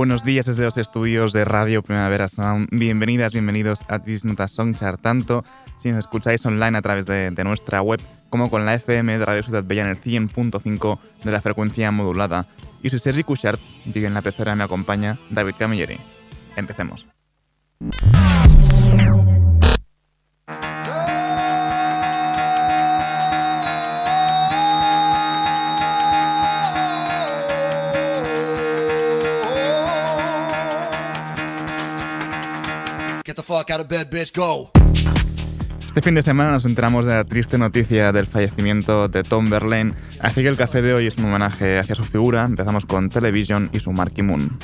Buenos días desde los estudios de Radio Primavera Sound. Bienvenidas, bienvenidos a Disnota Songchart, tanto si nos escucháis online a través de, nuestra web como con la FM de Radio Ciudad Bella en el 100.5 de la frecuencia modulada. Y soy Sergi Cushart y en la pecera me acompaña David Camilleri. Empecemos. Este fin de semana nos enteramos de la triste noticia del fallecimiento de Tom Verlaine, así que el café de hoy es un homenaje hacia su figura. Empezamos con Television y su Marky Moon.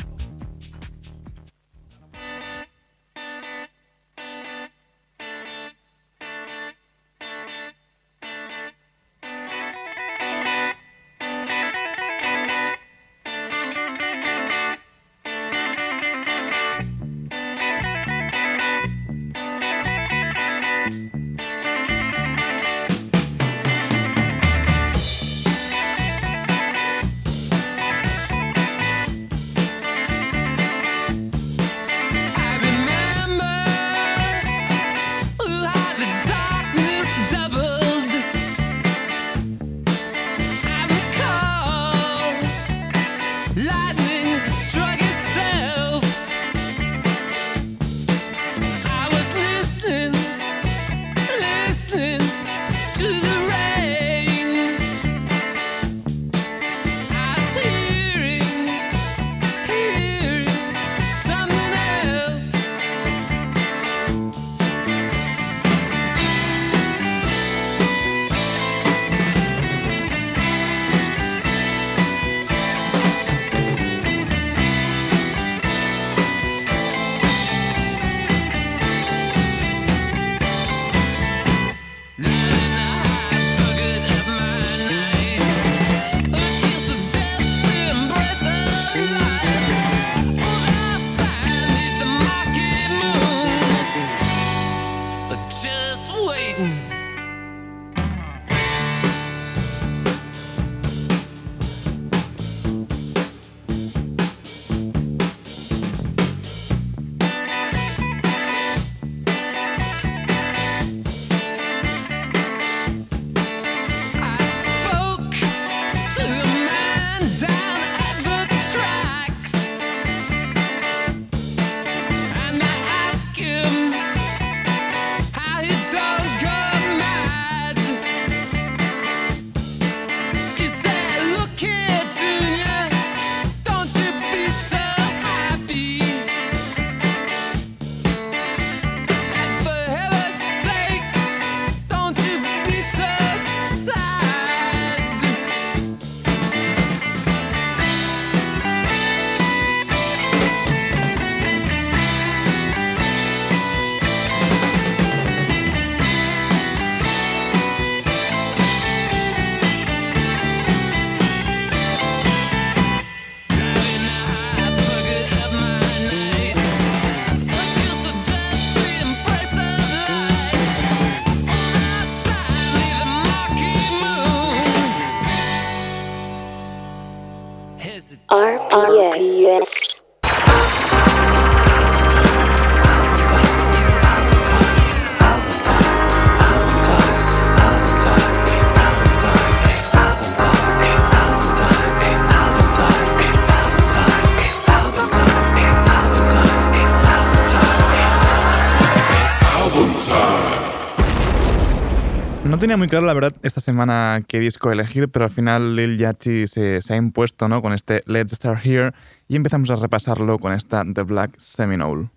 Tenía muy claro, la verdad, esta semana qué disco elegir, pero al final Lil Yachty se, ha impuesto ¿no? con este Let's Start Here y empezamos a repasarlo con esta The Black Seminole.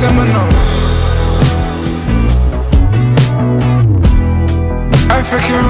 I African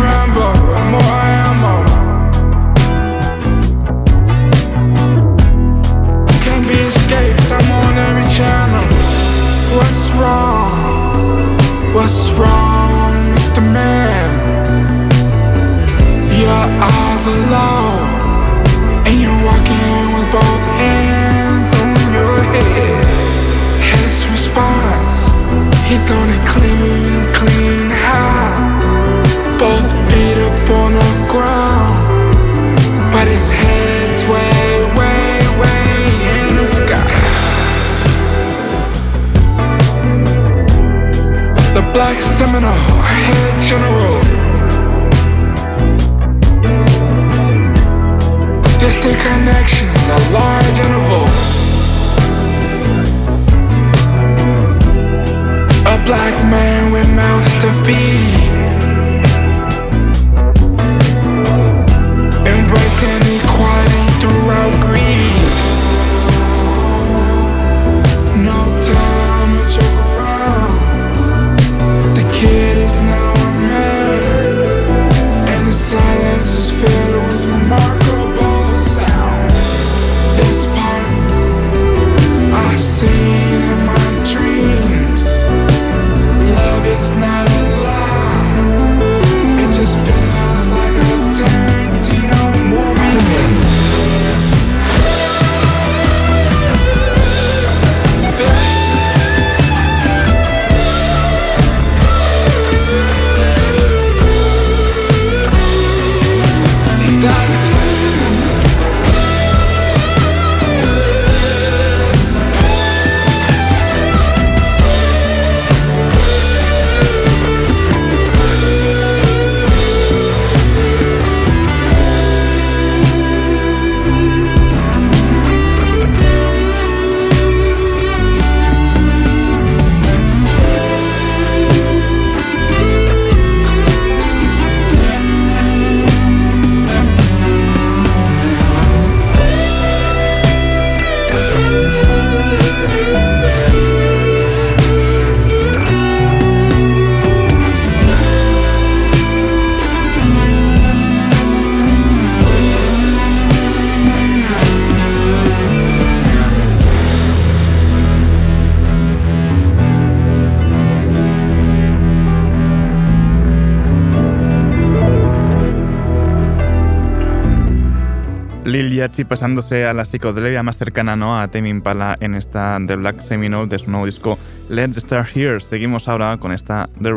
pasándose a la psicodelia más cercana ¿no? a Tame Impala en esta The Black Seminole de su nuevo disco Let's Start Here. Seguimos ahora con esta The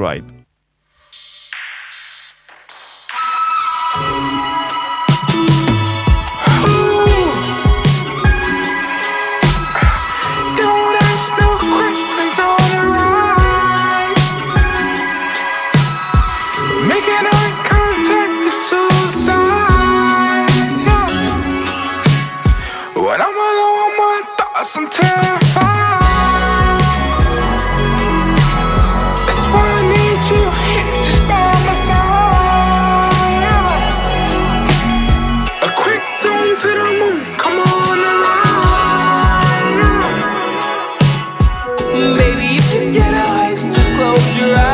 Maybe you just get a hype, just close your eyes.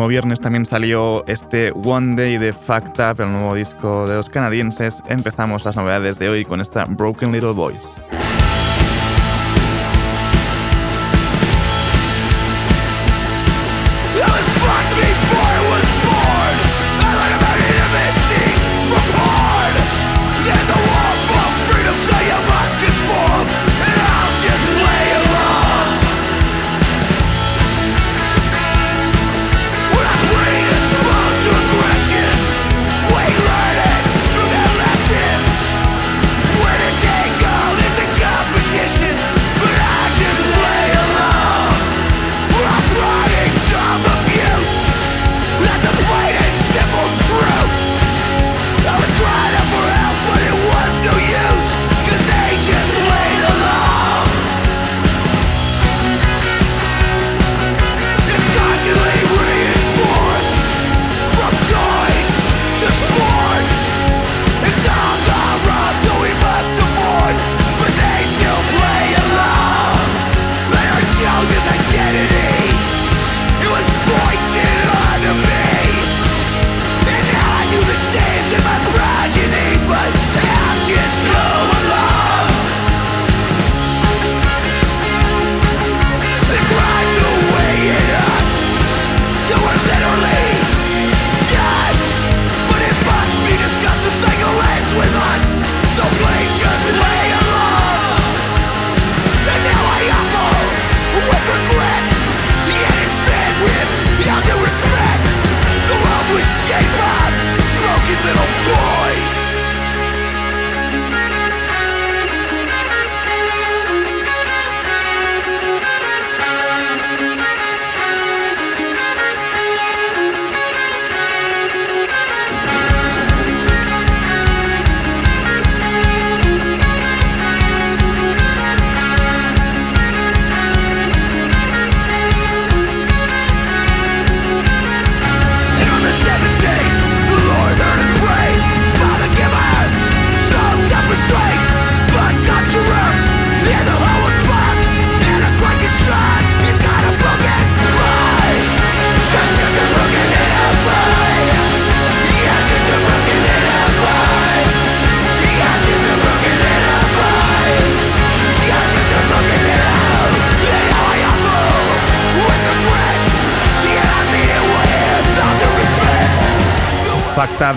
Mismo viernes también salió este One Day de Fact Up, el nuevo disco de los canadienses. Empezamos las novedades de hoy con esta Broken Little Boys.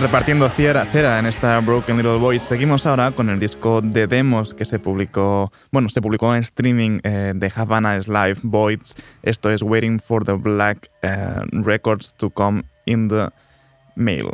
Repartiendo cera, cera en esta Broken Little Boys. Seguimos ahora con el disco de demos que se publicó, bueno, se publicó en streaming eh, de Havana's Live Voids. Esto es Waiting for the Black eh, Records to Come in the Mail.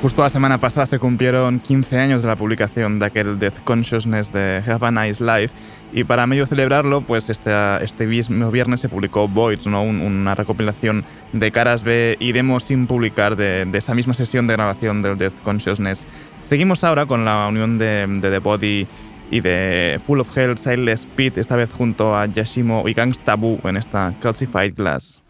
Justo la semana pasada se cumplieron 15 años de la publicación de aquel Death Consciousness de Have Life y para medio celebrarlo, pues este, este mismo viernes se publicó Voids, ¿no? una recopilación de caras B y demos sin publicar de, esa misma sesión de grabación del Death Consciousness. Seguimos ahora con la unión de, de The Body y de Full of Hell, Silent Speed, esta vez junto a Yashimo y Gangs Taboo en esta Calcified Glass.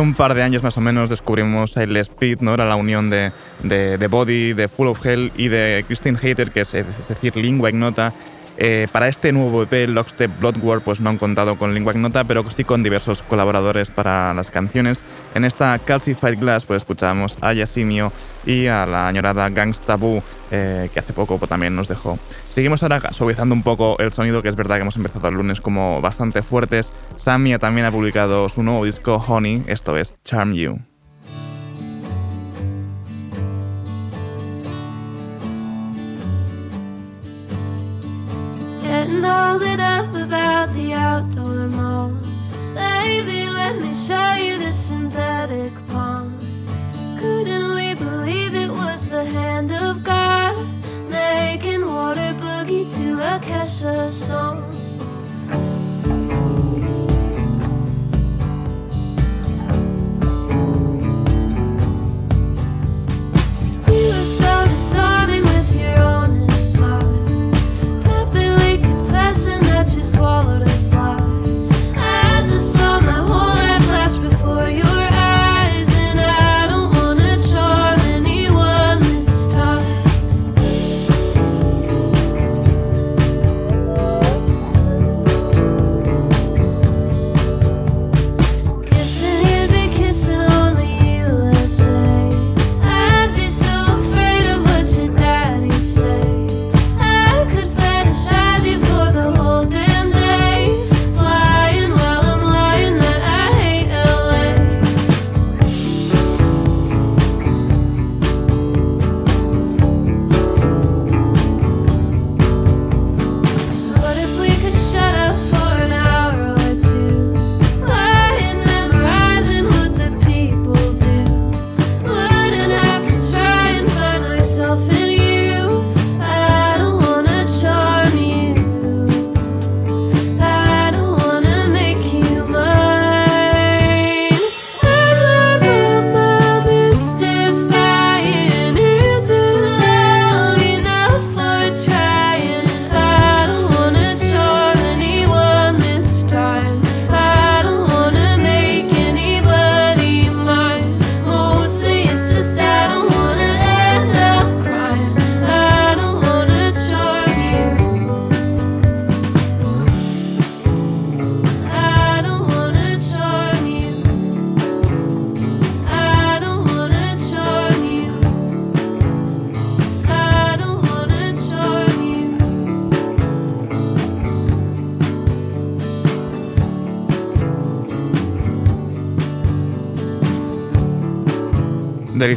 Un par de años más o menos descubrimos Silent Speed, ¿no? Era la unión de, de, Body, de Full of Hell y de Christine Hater, que es, es decir, Lingua Ignota, eh, para este nuevo EP, Lockstep Bloodwar, pues no han contado con Lingua Ignota, pero sí con diversos colaboradores para las canciones. En esta Calcified Glass, pues escuchamos a Yasimio y a la añorada Gangsta Boo, eh, que hace poco pues, también nos dejó. Seguimos ahora suavizando un poco el sonido, que es verdad que hemos empezado el lunes como bastante fuertes. Samia también ha publicado su nuevo disco Honey, esto es Charm You. Getting all lit up about the outdoor malls. Baby, let me show you the synthetic pond. Couldn't we believe it was the hand of God making water boogie to a Kesha song? We were so disarming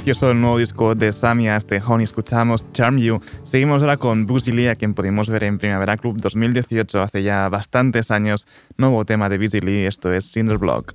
Delicioso el nuevo disco de Samia, este Honey, escuchamos Charm You. Seguimos ahora con Busy Lee, a quien pudimos ver en Primavera Club 2018, hace ya bastantes años. Nuevo tema de Busy Lee, esto es Cinder Block.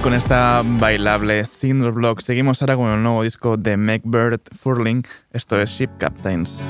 Con esta bailable Cinder Block. Seguimos ahora con el nuevo disco de Meg Bird Furling. Esto es Ship Captains.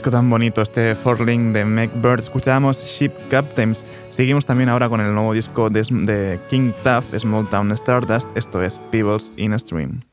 Disco tan bonito este Forling de Meg Bird. Escuchábamos Ship Captains. Seguimos también ahora con el nuevo disco de, de King Tough, Small Town Stardust. Esto es Peebles in a Stream.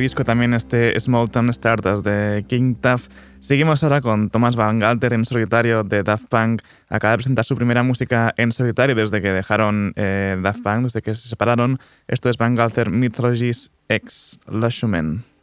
Disco también este Small Town Stardust de King Tuff. Seguimos ahora con Thomas Van Galter en solitario de Daft Punk. Acaba de presentar su primera música en solitario desde que dejaron eh, Daft Punk, desde que se separaron. Esto es Van Galter Mythologies X Lushumen.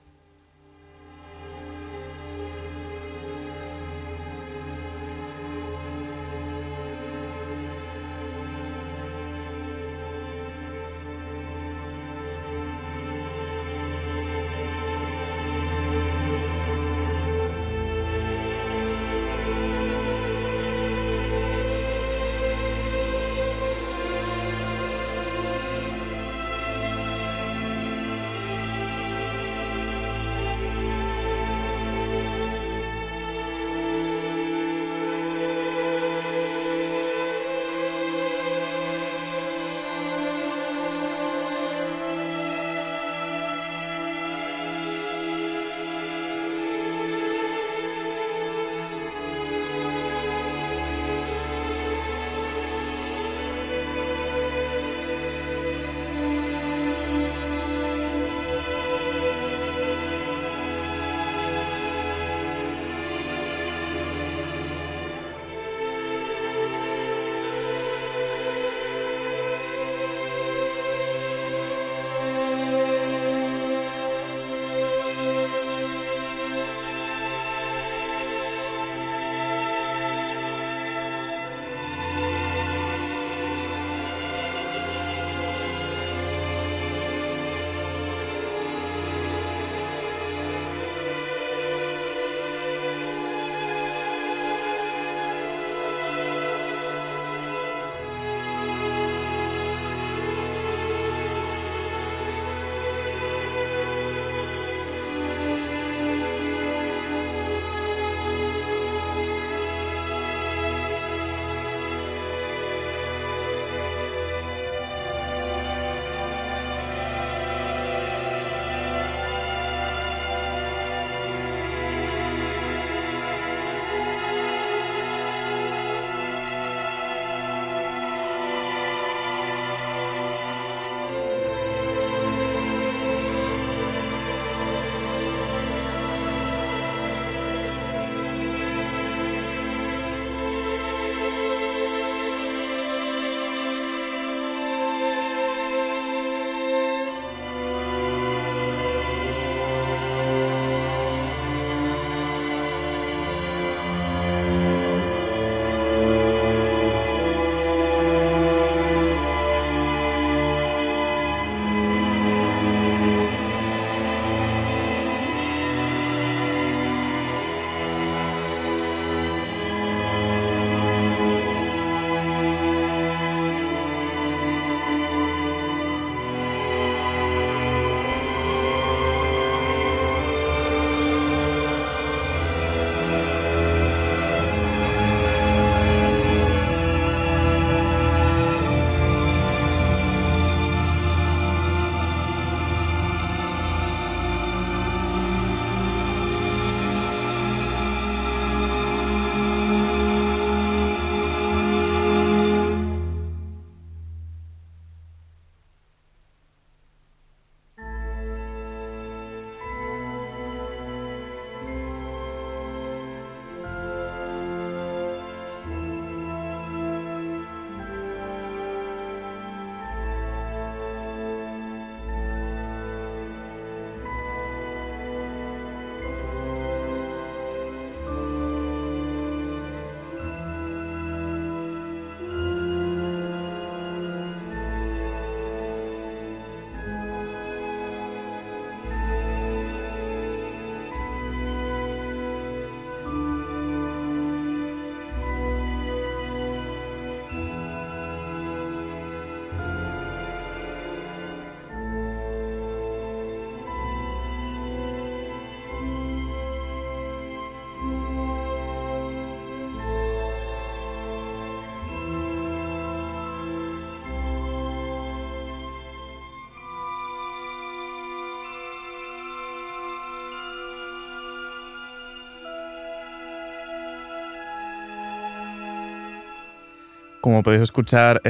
Como podéis escuchar,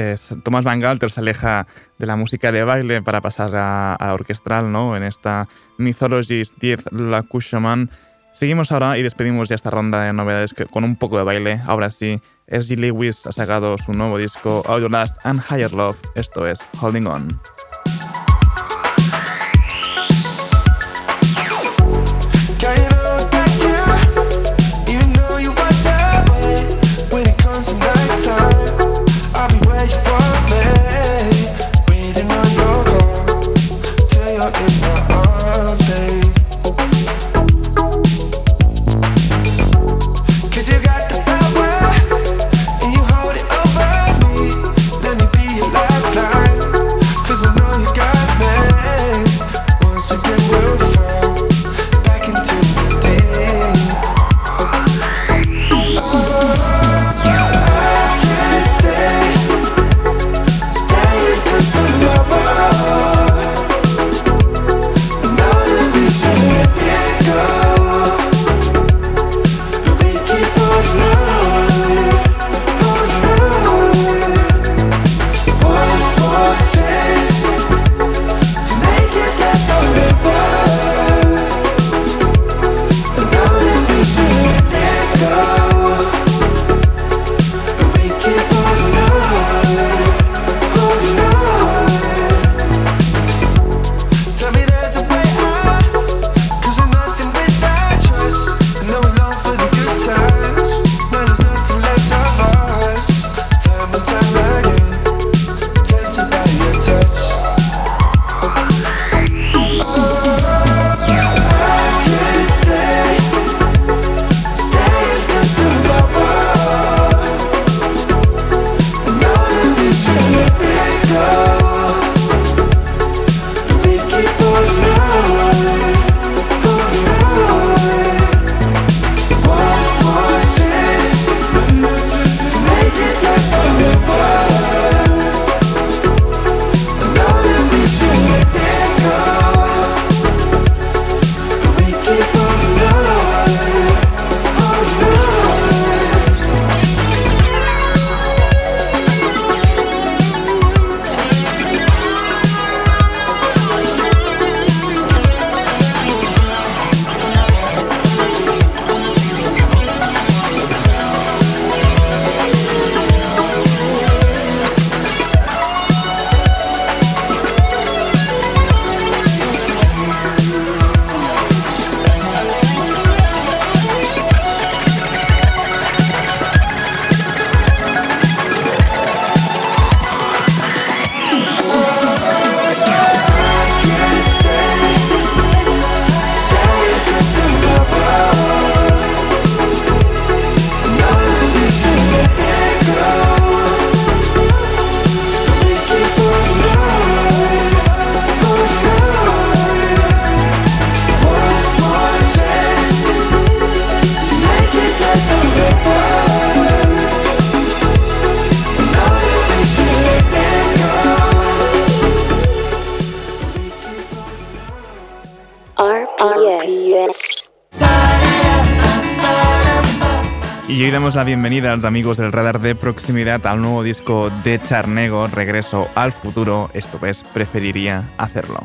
Thomas Van Galter se aleja de la música de baile para pasar a, a orquestral ¿no? en esta Mythologies 10 La Cushoman. Seguimos ahora y despedimos ya esta ronda de novedades con un poco de baile. Ahora sí, S.G. Lewis ha sacado su nuevo disco Audio Last and Higher Love. Esto es Holding On. La bienvenida a los amigos del radar de proximidad al nuevo disco de Charnego, Regreso al futuro. Esto es, preferiría hacerlo.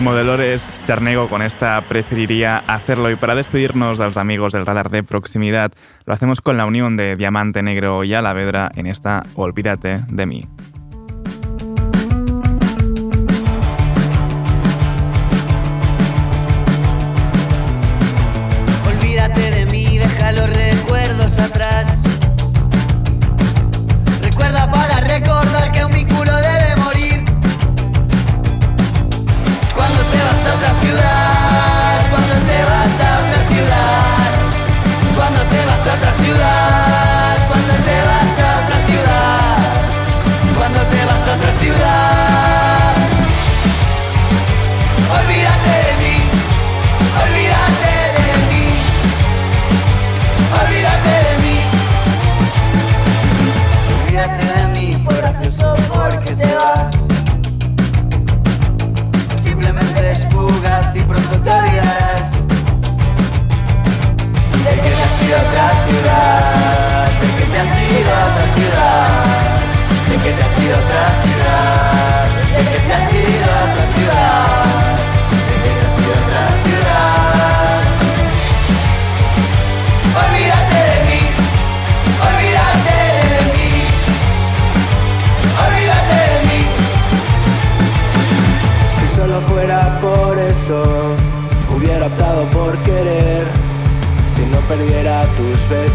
De Modelores Charnego con esta preferiría hacerlo y para despedirnos de los amigos del radar de proximidad lo hacemos con la unión de Diamante Negro y Alavedra en esta Olvídate de mí.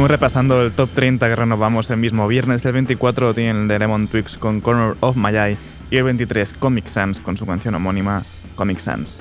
seguimos repasando el top 30 que renovamos el mismo viernes. El 24 tiene el de Lemon Twigs con Corner of My Eye y el 23 Comic Sans con su canción homónima Comic Sans.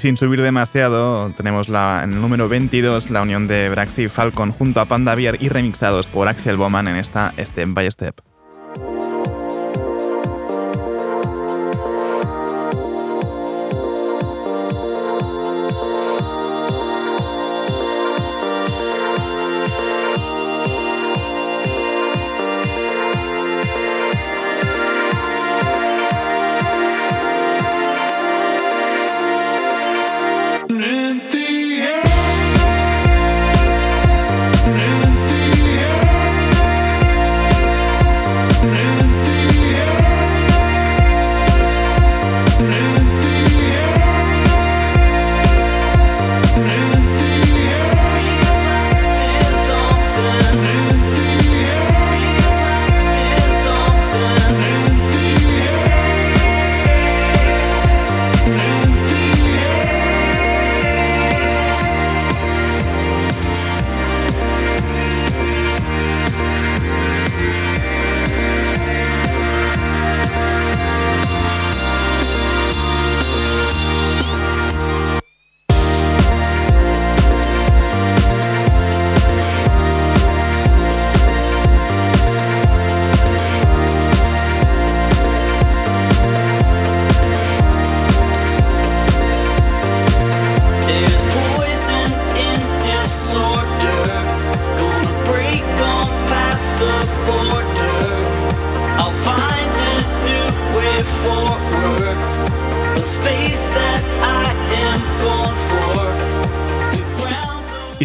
Sin subir demasiado, tenemos la, en el número 22 la unión de Braxi y Falcon junto a Panda Beer y remixados por Axel Bowman en esta Step by Step.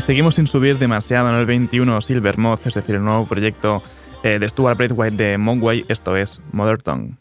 Seguimos sin subir demasiado en el 21 Silvermoth, es decir, el nuevo proyecto eh, de Stuart Braithwaite de Mogwai, esto es Mother Tongue.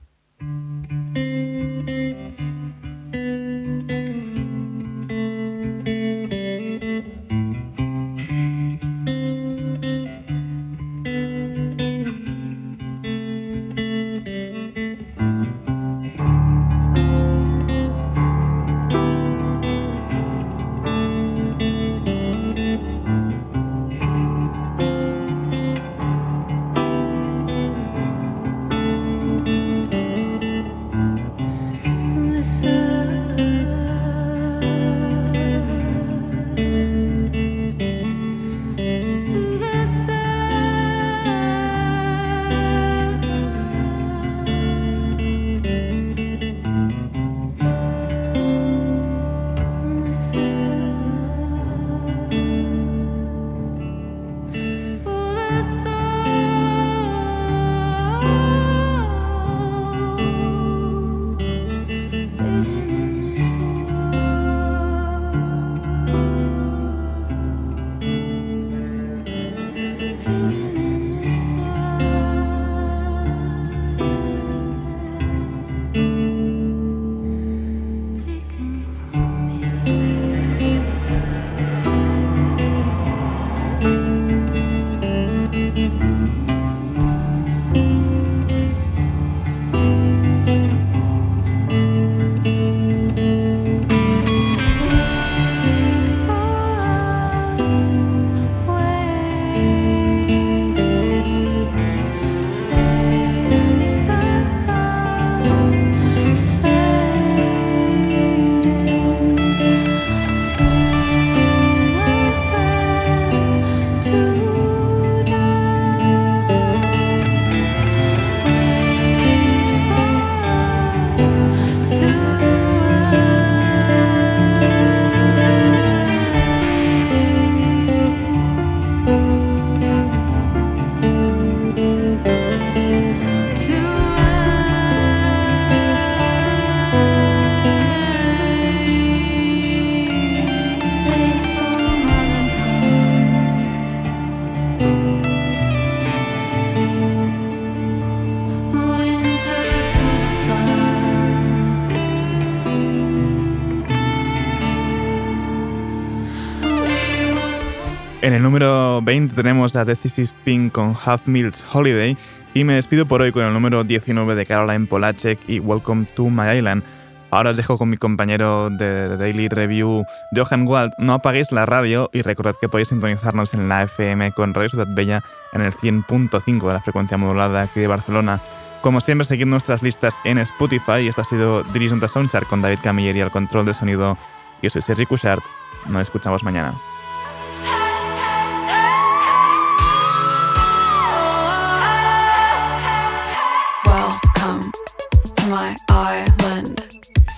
Número 20 tenemos a The Pink con Half Meals Holiday y me despido por hoy con el número 19 de Caroline Polacek y Welcome to My Island. Ahora os dejo con mi compañero de Daily Review, Johan Wald. No apaguéis la radio y recordad que podéis sintonizarnos en la FM con Radio Ciudad Bella en el 100.5 de la frecuencia modulada aquí de Barcelona. Como siempre, seguid nuestras listas en Spotify y esto ha sido Dirigent a Soundchart con David Camilleri al control de sonido. Yo soy Sergi Cushart. Nos escuchamos mañana.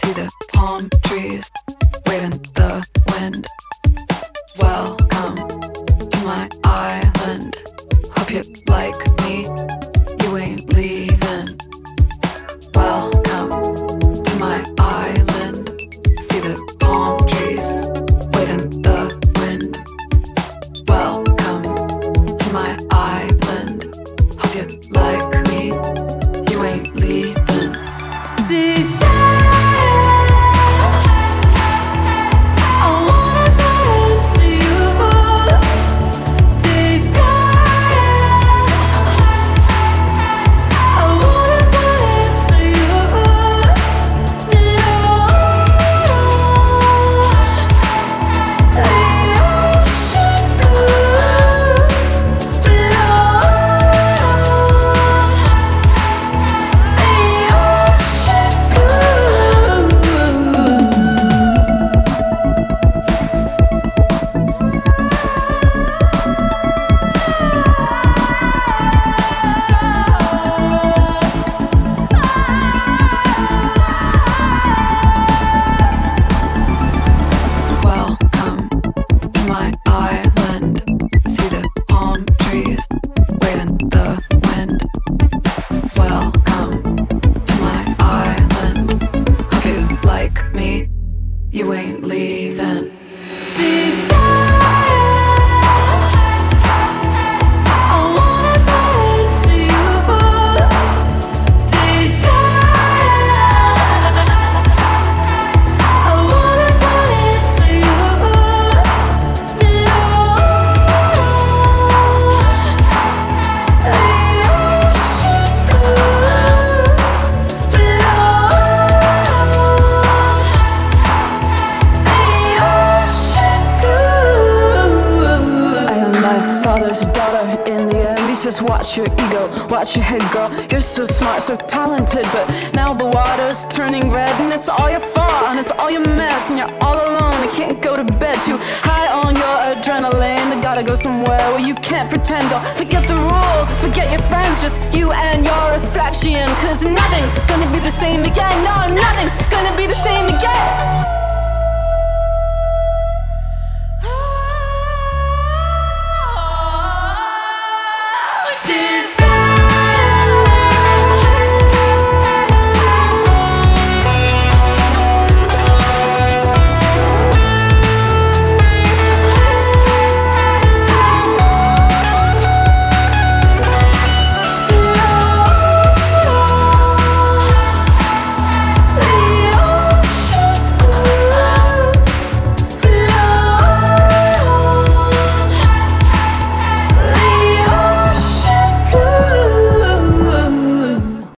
See the palm trees waving the wind. Welcome to my island. Hope you like me. You ain't leaving. Welcome to my island. See the palm trees waving the wind. Welcome to my island.